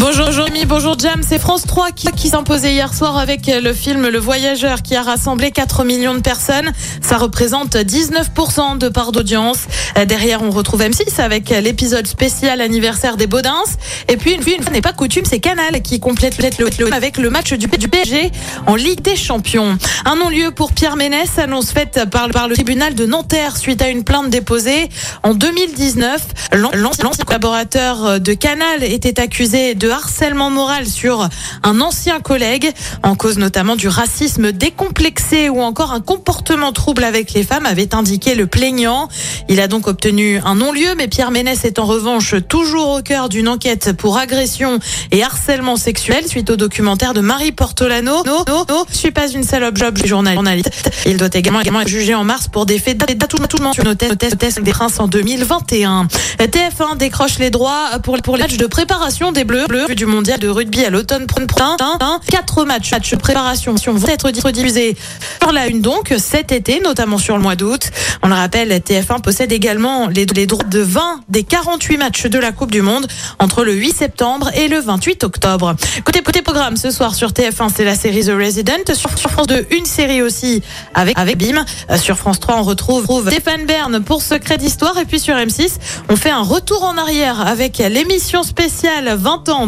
Bonjour Jérémy, bonjour Jam, c'est France 3 qui, s'imposait hier soir avec le film Le Voyageur qui a rassemblé 4 millions de personnes. Ça représente 19% de part d'audience. Derrière, on retrouve M6 avec l'épisode spécial anniversaire des Baudins. Et puis, une, fois n'est pas coutume, c'est Canal qui complète le, le- avec le match du, du PSG en Ligue des Champions. Un non-lieu pour Pierre Ménès, annonce faite par, par le tribunal de Nanterre suite à une plainte déposée en 2019. L'an- L'ancien collaborateur de Canal était accusé de harcèlement moral sur un ancien collègue, en cause notamment du racisme décomplexé ou encore un comportement trouble avec les femmes, avait indiqué le plaignant. Il a donc obtenu un non-lieu, mais Pierre Ménès est en revanche toujours au cœur d'une enquête pour agression et harcèlement sexuel suite au documentaire de Marie Portolano. No, no, no, je suis pas une salope job journaliste. Il doit également, également être jugé en mars pour des faits d'attouchement sur tests des princes en 2021. TF1 décroche les droits pour, pour les matchs de préparation des Bleus, Du mondial de rugby à l'automne prochain. Quatre matchs, matchs de préparation vont être diffusés sur la une donc cet été, notamment sur le mois d'août. On le rappelle, TF1 possède également les, droits de 20 des 48 matchs de la Coupe du Monde entre le 8 septembre et le 28 octobre. Côté, côté programme, ce soir sur TF1, c'est la série The Resident. Sur, France 2, une série aussi avec, avec BIM. Euh, Sur France 3, on retrouve Stéphane Bern pour Secret d'Histoire. Et puis sur M6, on fait un retour en arrière avec l'émission spéciale 20 ans